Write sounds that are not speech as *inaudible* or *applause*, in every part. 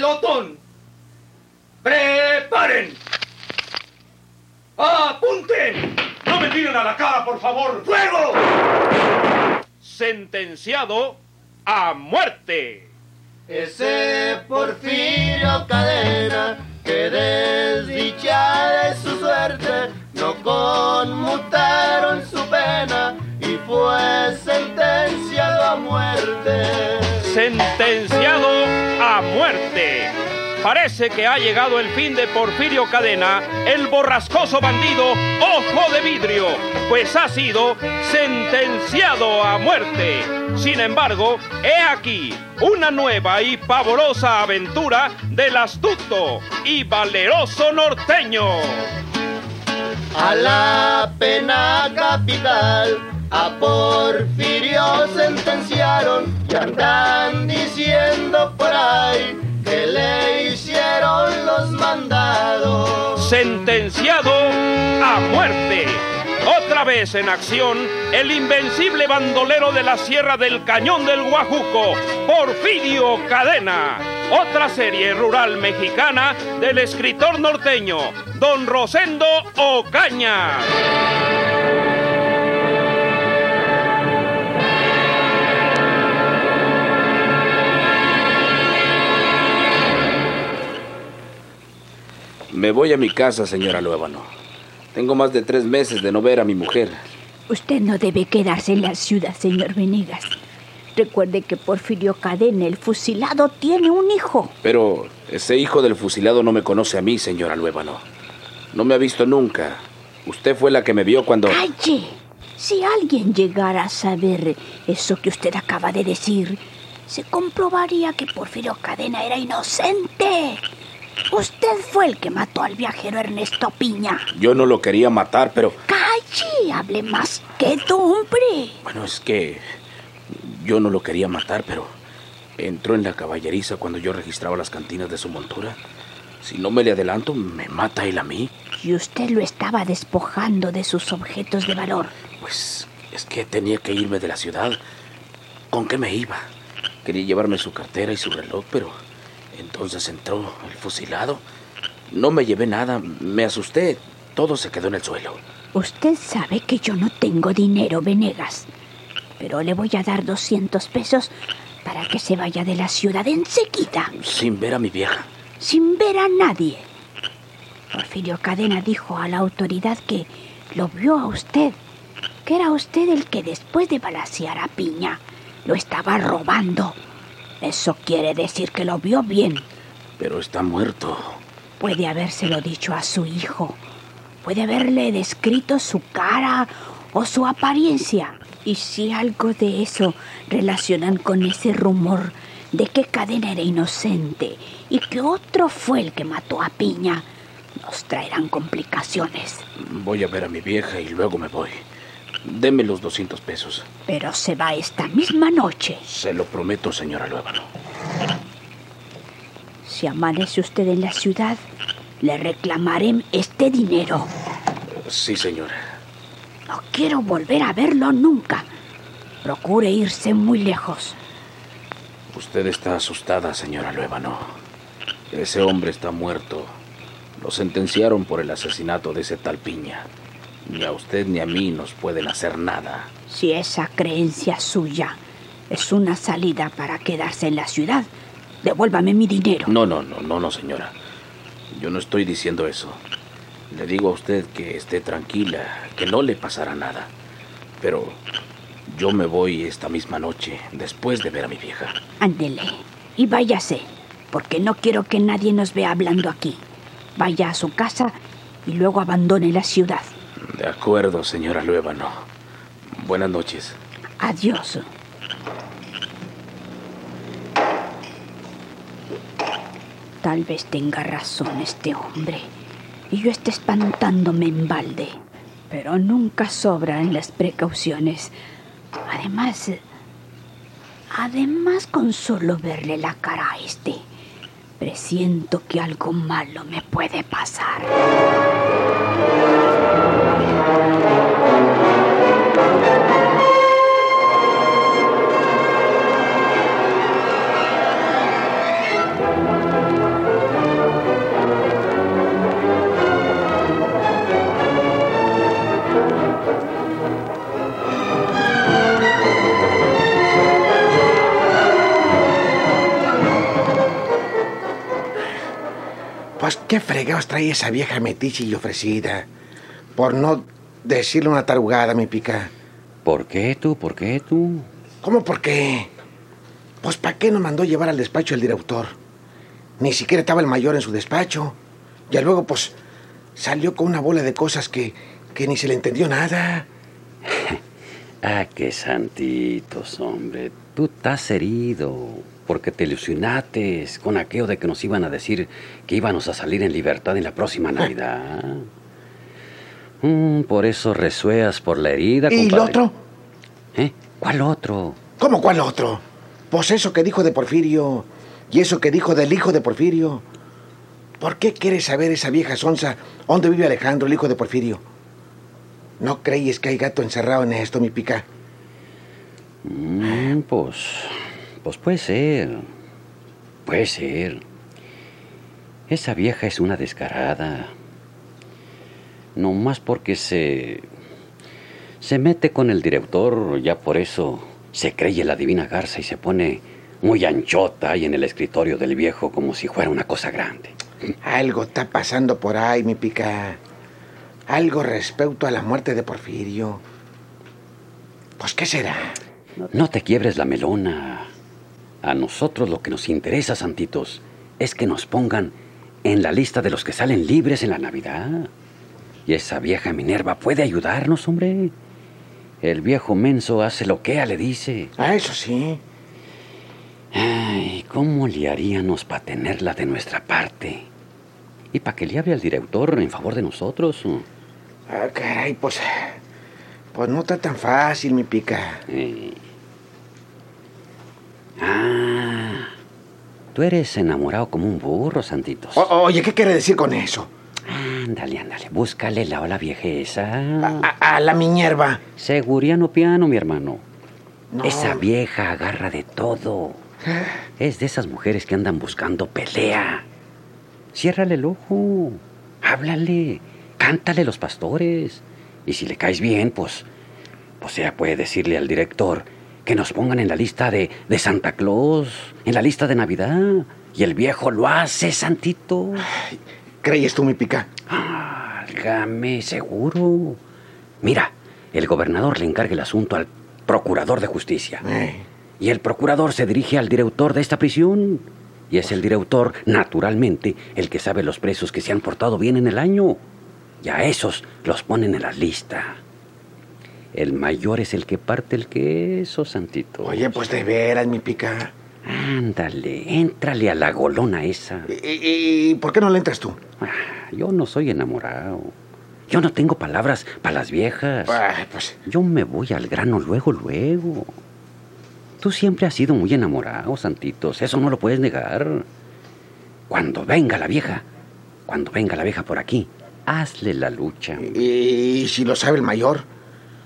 pelotón. ¡Preparen! ¡Apunten! ¡No me tiren a la cara, por favor! ¡Fuego! Sentenciado a muerte. Ese Porfirio Cadena, que desdichada es su suerte, no conmutaron su pena y fue sentenciado a muerte. Sentenciado a muerte. Parece que ha llegado el fin de Porfirio Cadena, el borrascoso bandido Ojo de Vidrio, pues ha sido sentenciado a muerte. Sin embargo, he aquí una nueva y pavorosa aventura del astuto y valeroso norteño. A la pena capital, a Porfirio sentenciaron y andan diciendo por ahí que le hicieron los mandados. Sentenciado a muerte. Otra vez en acción, el invencible bandolero de la Sierra del Cañón del Guajuco, Porfirio Cadena. Otra serie rural mexicana del escritor norteño, don Rosendo Ocaña. Me voy a mi casa, señora Luébano. Tengo más de tres meses de no ver a mi mujer. Usted no debe quedarse en la ciudad, señor Venegas. Recuerde que Porfirio Cadena, el fusilado, tiene un hijo. Pero ese hijo del fusilado no me conoce a mí, señora Luébano. No me ha visto nunca. Usted fue la que me vio cuando... ¡Calle! Si alguien llegara a saber eso que usted acaba de decir, se comprobaría que Porfirio Cadena era inocente. Usted fue el que mató al viajero Ernesto Piña. Yo no lo quería matar, pero... ¡Calle! Hable más que hombre. Bueno, es que... Yo no lo quería matar, pero... Entró en la caballeriza cuando yo registraba las cantinas de su montura. Si no me le adelanto, me mata él a mí. Y usted lo estaba despojando de sus objetos de valor. Pues es que tenía que irme de la ciudad. ¿Con qué me iba? Quería llevarme su cartera y su reloj, pero entonces entró el fusilado. No me llevé nada, me asusté. Todo se quedó en el suelo. Usted sabe que yo no tengo dinero, Venegas. Pero le voy a dar 200 pesos para que se vaya de la ciudad enseguida. Sin ver a mi vieja. Sin ver a nadie. Porfirio Cadena dijo a la autoridad que lo vio a usted, que era usted el que después de balasear a Piña lo estaba robando. Eso quiere decir que lo vio bien. Pero está muerto. Puede habérselo dicho a su hijo. Puede haberle descrito su cara o su apariencia. Y si algo de eso relacionan con ese rumor de que Cadena era inocente y que otro fue el que mató a Piña, nos traerán complicaciones. Voy a ver a mi vieja y luego me voy. Deme los 200 pesos. Pero se va esta misma noche. Se lo prometo, señora Luébano. Si amanece usted en la ciudad, le reclamaré este dinero. Sí, señora. No quiero volver a verlo nunca. Procure irse muy lejos. Usted está asustada, señora Luébano. Ese hombre está muerto. Lo sentenciaron por el asesinato de ese tal Piña. Ni a usted ni a mí nos pueden hacer nada. Si esa creencia suya es una salida para quedarse en la ciudad, devuélvame mi dinero. No, no, no, no, no, señora. Yo no estoy diciendo eso. Le digo a usted que esté tranquila, que no le pasará nada. Pero yo me voy esta misma noche, después de ver a mi vieja. Ándele y váyase, porque no quiero que nadie nos vea hablando aquí. Vaya a su casa y luego abandone la ciudad. De acuerdo, señora Luébano. Buenas noches. Adiós. Tal vez tenga razón este hombre y yo esté espantándome en balde, pero nunca sobran las precauciones. Además, además con solo verle la cara a este, presiento que algo malo me puede pasar. Qué fregados trae esa vieja metiche y ofrecida. Por no decirle una tarugada, mi pica. ¿Por qué tú? ¿Por qué tú? ¿Cómo por qué? Pues ¿para qué nos mandó llevar al despacho el director? Ni siquiera estaba el mayor en su despacho. Y luego, pues, salió con una bola de cosas que, que ni se le entendió nada. *laughs* Ah, qué santitos, hombre. Tú estás herido porque te ilusionaste con aquello de que nos iban a decir que íbamos a salir en libertad en la próxima *laughs* Navidad. Mm, por eso resueas por la herida, ¿Y el otro? ¿Eh? ¿Cuál otro? ¿Cómo cuál otro? Pues eso que dijo de Porfirio y eso que dijo del hijo de Porfirio. ¿Por qué quiere saber esa vieja sonza dónde vive Alejandro, el hijo de Porfirio? ¿No crees que hay gato encerrado en esto, mi pica? Mm, pues. Pues puede ser. Puede ser. Esa vieja es una descarada. No más porque se. Se mete con el director, ya por eso se cree la divina garza y se pone muy anchota ahí en el escritorio del viejo como si fuera una cosa grande. Algo está pasando por ahí, mi pica. Algo respecto a la muerte de Porfirio. Pues, ¿qué será? No te quiebres la melona. A nosotros lo que nos interesa, santitos, es que nos pongan en la lista de los que salen libres en la Navidad. Y esa vieja Minerva puede ayudarnos, hombre. El viejo menso hace lo que ella le dice. Ah, eso sí. Ay, ¿cómo le haríamos para tenerla de nuestra parte? Y para que le hable al director en favor de nosotros. Ah, caray, pues. Pues no está tan fácil, mi pica. Eh. Ah, tú eres enamorado como un burro, santitos. O- oye, ¿qué quiere decir con eso? Ándale, ándale, búscale la ola viejeza. A, a- a la Minerva. Seguriano piano, mi hermano. No. Esa vieja agarra de todo. Es de esas mujeres que andan buscando pelea. Ciérrale el ojo. Háblale. Cántale los pastores. Y si le caes bien, pues. Pues ella puede decirle al director que nos pongan en la lista de, de Santa Claus, en la lista de Navidad. Y el viejo lo hace, santito. ¿Crees tú, mi pica? Válgame, seguro. Mira, el gobernador le encarga el asunto al procurador de justicia. Eh, Y el procurador se dirige al director de esta prisión. Y es el director, naturalmente, el que sabe los presos que se han portado bien en el año. Y a esos los ponen en la lista. El mayor es el que parte el queso, Santito. Oye, pues de veras, mi pica. Ándale, éntrale a la golona esa. ¿Y, por qué no le entras tú? Ah, Yo no soy enamorado. Yo no tengo palabras para las viejas. Ay, pues. Yo me voy al grano luego, luego. Tú siempre has sido muy enamorado, Santitos. Eso no lo puedes negar. Cuando venga la vieja, cuando venga la vieja por aquí, hazle la lucha. ¿Y, si lo sabe el mayor?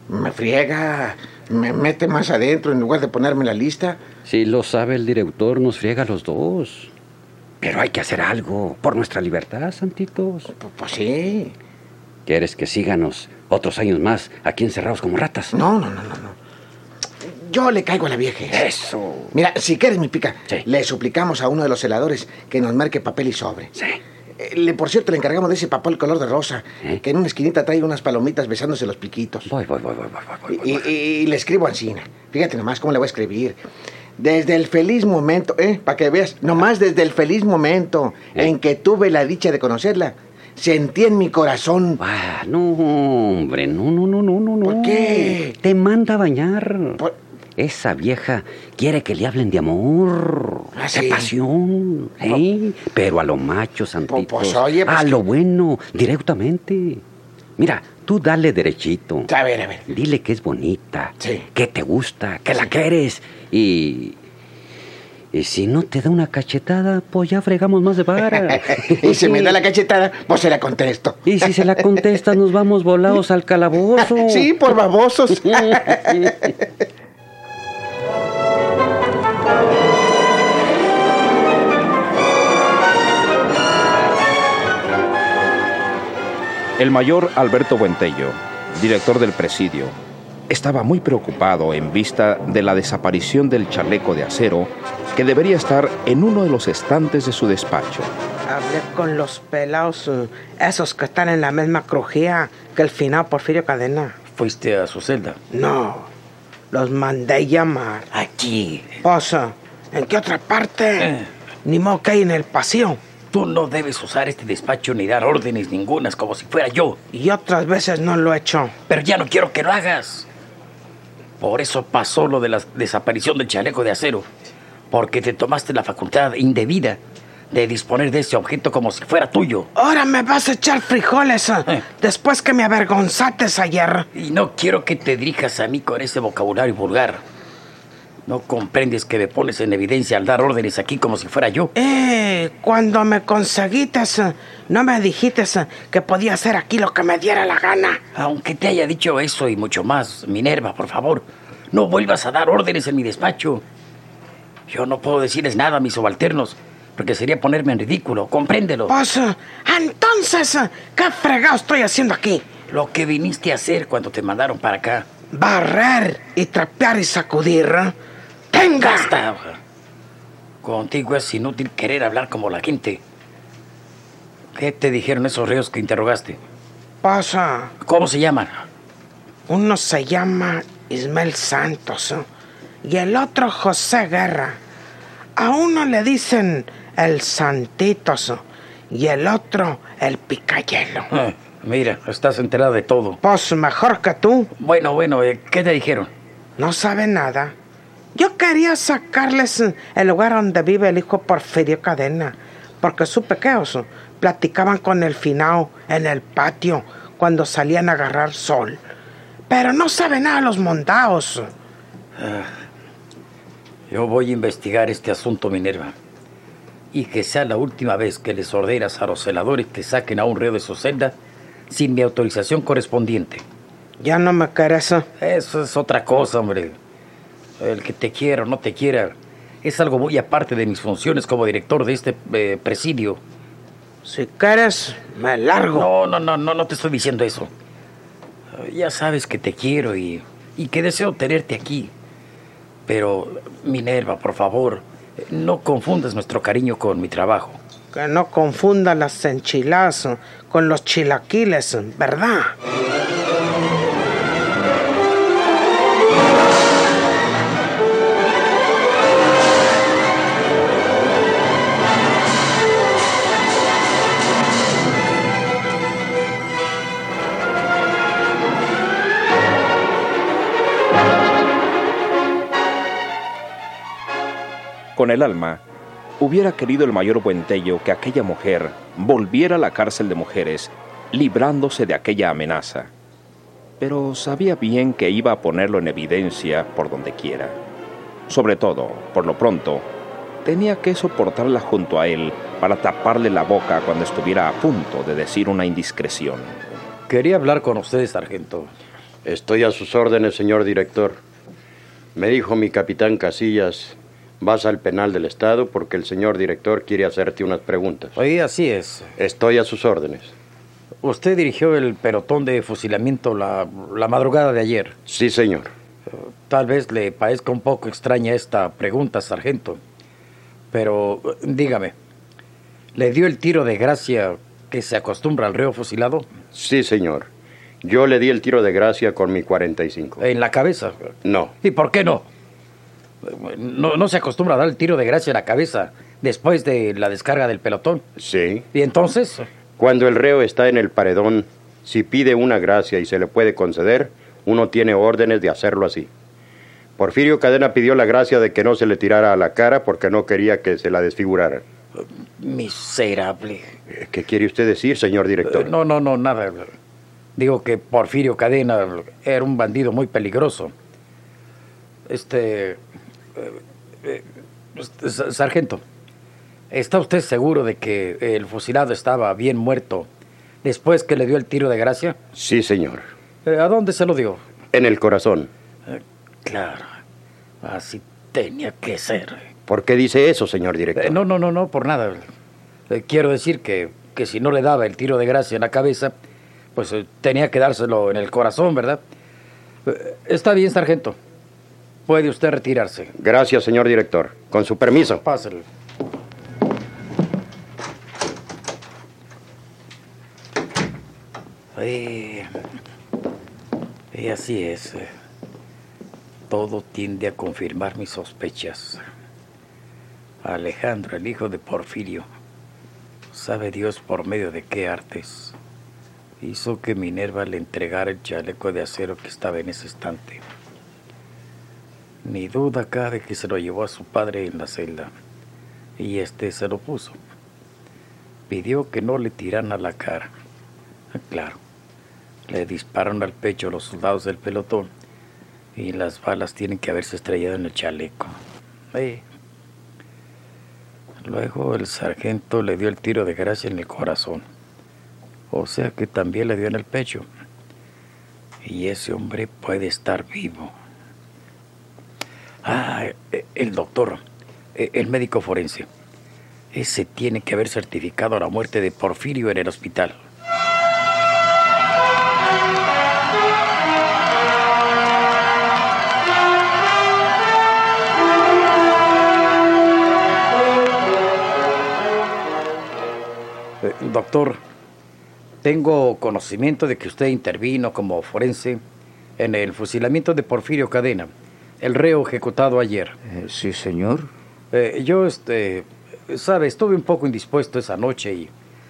Me friega, me mete más adentro en lugar de ponerme la lista. Si lo sabe el director, nos friega a los dos. Pero hay que hacer algo por nuestra libertad, Santitos. Pues, pues sí. ¿Quieres que síganos otros años más aquí encerrados como ratas? No, no, no, no, no. Yo le caigo a la vieja. Eso. Mira, si quieres, mi pica, Sí. le suplicamos a uno de los celadores que nos marque papel y sobre. Sí. Eh, Le, por cierto, le encargamos de ese papel color de rosa, ¿Eh? que en una esquinita trae unas palomitas besándose los piquitos. Voy, voy, voy, voy, voy, voy, Y, voy, le escribo a Ancina. Fíjate nomás cómo le voy a escribir. Desde el feliz momento, ¿eh? Para que veas, nomás desde el feliz momento ¿Eh? en que tuve la dicha de conocerla, sentí en mi corazón. Ah, no, hombre, no, no, no, no, no, no. ¿Por qué? Te manda a bañar. Por- Esa vieja quiere que le hablen de amor, ¿Ah, de pasión, ¿eh? Pero a lo macho, Santitos. pues, oye, pues a lo bueno, directamente. Mira, tú dale derechito. A ver, a ver. Dile que es bonita, Sí. que te gusta, que la quieres. Y. Y si no te da una cachetada, pues ya fregamos más de vara. *laughs* y si me da la cachetada, pues se la contesto. Y si se la contestas, nos vamos volados al calabozo. Sí, por babosos. *laughs* El mayor Alberto Buentello, director del presidio, estaba muy preocupado en vista de la desaparición del chaleco de acero que debería estar en uno de los estantes de su despacho. Hablé con los pelados, eh, esos que están en la misma crujía que el final Porfirio Cadena. ¿Fuiste a su celda? No, los mandé llamar. Aquí. Sea, ¿en qué otra parte? Eh. Ni modo que hay en el pasillo. Tú no debes usar este despacho ni dar órdenes ningunas como si fuera yo. Y otras veces no lo he hecho. Pero ya no quiero que lo hagas. Por eso pasó lo de la desaparición del chaleco de acero. Porque te tomaste la facultad indebida de disponer de ese objeto como si fuera tuyo. Ahora me vas a echar frijoles eh, Eh. después que me avergonzates ayer. Y no quiero que te dirijas a mí con ese vocabulario vulgar. No comprendes que me pones en evidencia al dar órdenes aquí como si fuera yo. Eh, cuando me conseguiste, no me dijiste que podía hacer aquí lo que me diera la gana. Aunque te haya dicho eso y mucho más, Minerva, por favor, no vuelvas a dar órdenes en mi despacho. Yo no puedo decirles nada a mis subalternos, porque sería ponerme en ridículo, compréndelo. Pues, entonces, ¿qué fregado estoy haciendo aquí? Lo que viniste a hacer cuando te mandaron para acá. Barrer y trapear y sacudir. eh. ¡Tenga! Basta. Contigo es inútil querer hablar como la gente. ¿Qué te dijeron esos reos que interrogaste? Pasa. ¿Cómo se llaman? Uno se llama Ismael Santos ¿eh? y el otro José Guerra. A uno le dicen el Santitos ¿eh? y el otro el Picayelo. Eh, mira, estás enterada de todo. Pues mejor que tú, Bueno, bueno, eh, ¿qué te dijeron? no sabe nada. Yo quería sacarles el lugar donde vive el hijo Porfirio Cadena, porque supe que eh, platicaban con el finao en el patio cuando salían a agarrar sol. Pero no sabe nada los mondaos. Yo voy a investigar este asunto, Minerva. Y que sea la última vez que les ordenas a los celadores que saquen a un reo de su celda sin mi autorización correspondiente. Ya no me querés. eh. Eso es otra cosa, hombre. El que te quiera o no te quiera es algo muy aparte de mis funciones como director de este eh, presidio. Si quieres, me largo. No, no, no, no, no te estoy diciendo eso. Ya sabes que te quiero y, y que deseo tenerte aquí. Pero, Minerva, por favor, no confundas nuestro cariño con mi trabajo. Que no confunda las enchiladas con los chilaquiles, ¿verdad? Con el alma, hubiera querido el mayor Buentello que aquella mujer volviera a la cárcel de mujeres, librándose de aquella amenaza. Pero sabía bien que iba a ponerlo en evidencia por donde quiera. Sobre todo, por lo pronto, tenía que soportarla junto a él para taparle la boca cuando estuviera a punto de decir una indiscreción. Quería hablar con usted, sargento. Estoy a sus órdenes, señor director. Me dijo mi capitán Casillas, vas al penal del Estado porque el señor director quiere hacerte unas preguntas. Sí, así es. Estoy a sus órdenes. Usted dirigió el pelotón de fusilamiento la, la madrugada de ayer. Sí, señor. Tal vez le parezca un poco extraña esta pregunta, sargento. Pero dígame, ¿le dio el tiro de gracia que se acostumbra al reo fusilado? Sí, señor. Yo le di el tiro de gracia con mi 45. En la cabeza. No, ¿Y por qué no? No, no se acostumbra a dar el tiro de gracia en la cabeza después de la descarga del pelotón. sí. ¿Y entonces? Cuando el reo está en el paredón, si pide una gracia y se le puede conceder, uno tiene órdenes de hacerlo así. Porfirio Cadena pidió la gracia de que no se le tirara a la cara porque no quería que se la desfigurara. Miserable. Eh, ¿Qué quiere usted decir, señor director? Eh, No, no, no, nada. Digo que Porfirio Cadena era un bandido muy peligroso. Este... eh, eh, sa- sargento, ¿está usted seguro de que el fusilado estaba bien muerto después que le dio el tiro de gracia? Sí, señor. Eh, ¿A dónde se lo dio? En el corazón. Claro, así tenía que ser. ¿Por qué dice eso, señor director? Eh, no, no, no, no, por nada. Eh, quiero decir que, que si no le daba el tiro de gracia en la cabeza, pues tenía que dárselo en el corazón, ¿verdad? Está bien, sargento. Puede usted retirarse. Gracias, señor director. Con su permiso. Pásale. Y, y así es. eh. Todo tiende a confirmar mis sospechas. Alejandro, el hijo de Porfirio, sabe Dios por medio de qué artes, hizo que Minerva le entregara el chaleco de acero que estaba en ese estante. Ni duda cabe que se lo llevó a su padre en la celda, y este se lo puso. Pidió que no le tiraran a la cara. Ah, Claro, le dispararon al pecho los soldados del pelotón, y las balas tienen que haberse estrellado en el chaleco. Eh. Luego el sargento le dio el tiro de gracia en el corazón. O sea que también le dio en el pecho. Y ese hombre puede estar vivo. Ah, eh, el doctor, eh, el médico forense. Ese tiene que haber certificado la muerte de Porfirio en el hospital. Eh, Doctor, tengo conocimiento de que usted intervino como forense en el fusilamiento de Porfirio Cadena, el reo ejecutado ayer. Eh, sí, señor. Eh, yo, este, sabe, estuve un poco indispuesto esa noche y,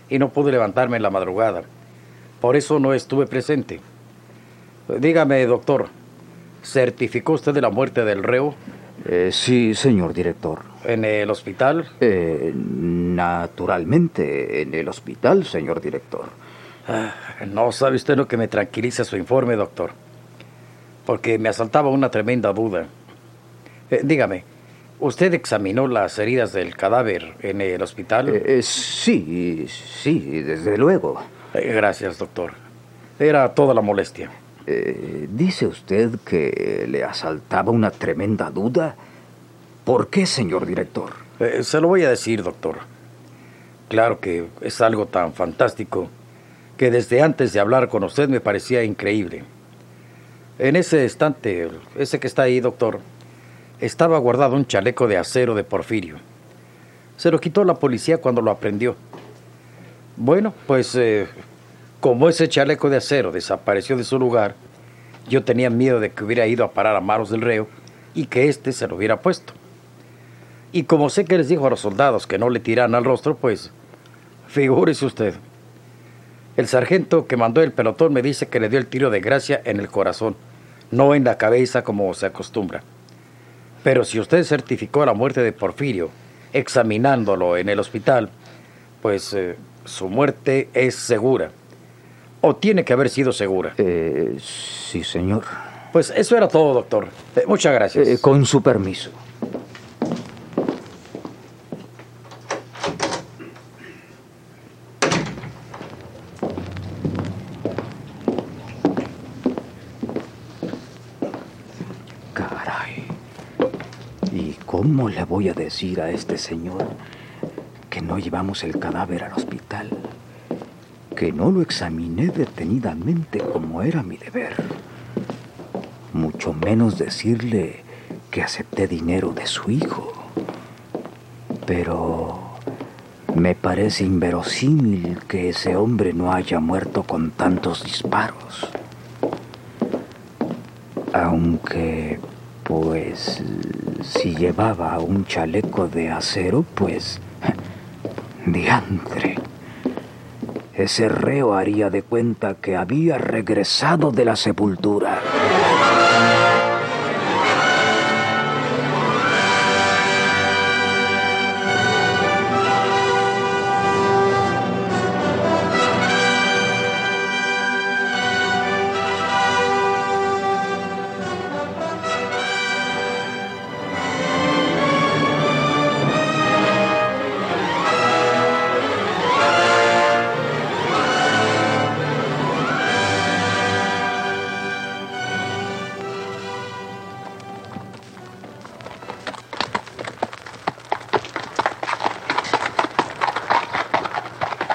y no pude levantarme en la madrugada. Por eso no estuve presente. Dígame, doctor, ¿certificó usted de la muerte del reo Eh, sí, señor director. en el hospital? Eh, naturalmente, en el hospital, señor director. Ah, no sabe usted lo que me tranquiliza su informe, doctor. Porque me asaltaba una tremenda duda. Eh, dígame, ¿usted examinó las heridas del cadáver en el hospital? Eh, eh, sí, sí, desde luego. Gracias, doctor. Era toda la molestia. Dice usted que le asaltaba una tremenda duda. ¿Por qué, señor director? Se lo voy a decir, doctor. Claro que es algo tan fantástico que desde antes de hablar con usted me parecía increíble. En ese estante, ese que está ahí, doctor, estaba guardado un chaleco de acero de Porfirio. Se lo quitó la policía cuando lo aprendió. Bueno, pues eh, como ese chaleco de acero desapareció de su lugar, yo tenía miedo de que hubiera ido a parar a manos del reo y que éste se lo hubiera puesto. Y como sé que les dijo a los soldados que no le tiraran al rostro, pues figúrese usted. El sargento que mandó el pelotón me dice que le dio el tiro de gracia en el corazón, no en la cabeza como se acostumbra. Pero si usted certificó la muerte de Porfirio examinándolo en el hospital, pues eh, su muerte es segura. O tiene que haber sido segura. Eh, sí, señor. Pues eso era todo, doctor. Eh, muchas gracias. Con su permiso. Caray. ¿Y cómo le voy a decir a este señor que no llevamos el cadáver al hospital? Que no lo examiné detenidamente como era mi deber. Mucho menos decirle que acepté dinero de su hijo. Pero me parece inverosímil que ese hombre no haya muerto con tantos disparos. Aunque, pues, si llevaba un chaleco de acero, pues, diantre. Ese reo haría de cuenta que había regresado de la sepultura.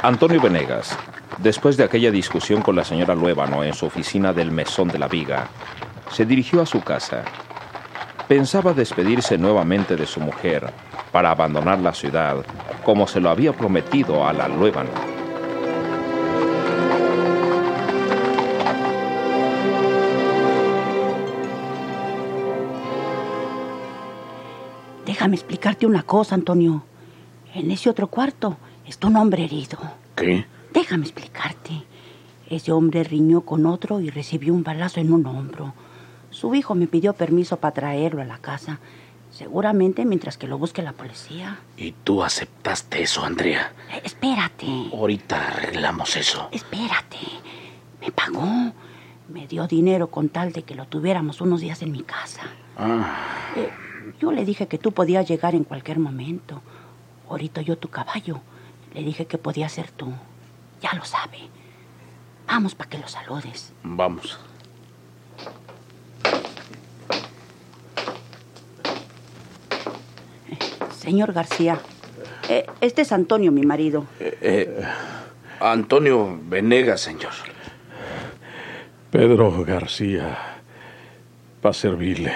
Antonio Venegas, después de aquella discusión con la señora Luébano en su oficina del Mesón de la Viga, se dirigió a su casa. Pensaba despedirse nuevamente de su mujer para abandonar la ciudad como se lo había prometido a la Luébano. Déjame explicarte una cosa, Antonio. En ese otro cuarto está un hombre herido. ¿Qué? Déjame explicarte. Ese hombre riñó con otro y recibió un balazo en un hombro. Su hijo me pidió permiso para traerlo a la casa. Seguramente mientras que lo busque la policía. ¿Y tú aceptaste eso, Andrea? Eh, espérate. Ahorita arreglamos eso. Espérate. Me pagó. Me dio dinero con tal de que lo tuviéramos unos días en mi casa. Ah, Eh, yo le dije que tú podías llegar en cualquier momento. Ahorita yo tu caballo. Le dije que podía ser tú. Ya lo sabe. Vamos para que lo saludes. vamos. Señor García, eh, este es Antonio, mi marido. Eh, Antonio Venegas, señor. Pedro García, para servirle.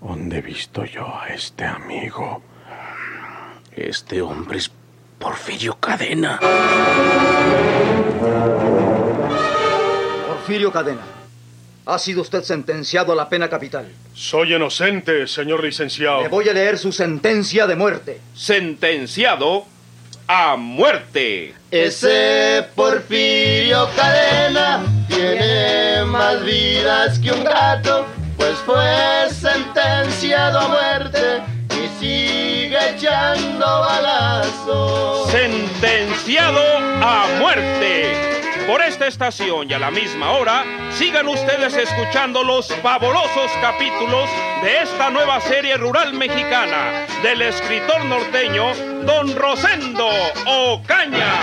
¿Dónde he visto yo a este amigo? Este hombre es Porfirio Cadena. Porfirio Cadena, ha sido usted sentenciado a la pena capital. Soy inocente, señor licenciado. Le voy a leer su sentencia de muerte. Sentenciado a muerte. Ese Porfirio Cadena tiene más vidas que un gato, pues fue sentenciado a muerte Sentenciado a muerte. Por esta estación y a la misma hora, sigan ustedes escuchando los fabulosos capítulos de esta nueva serie rural mexicana del escritor norteño Don Rosendo Ocaña.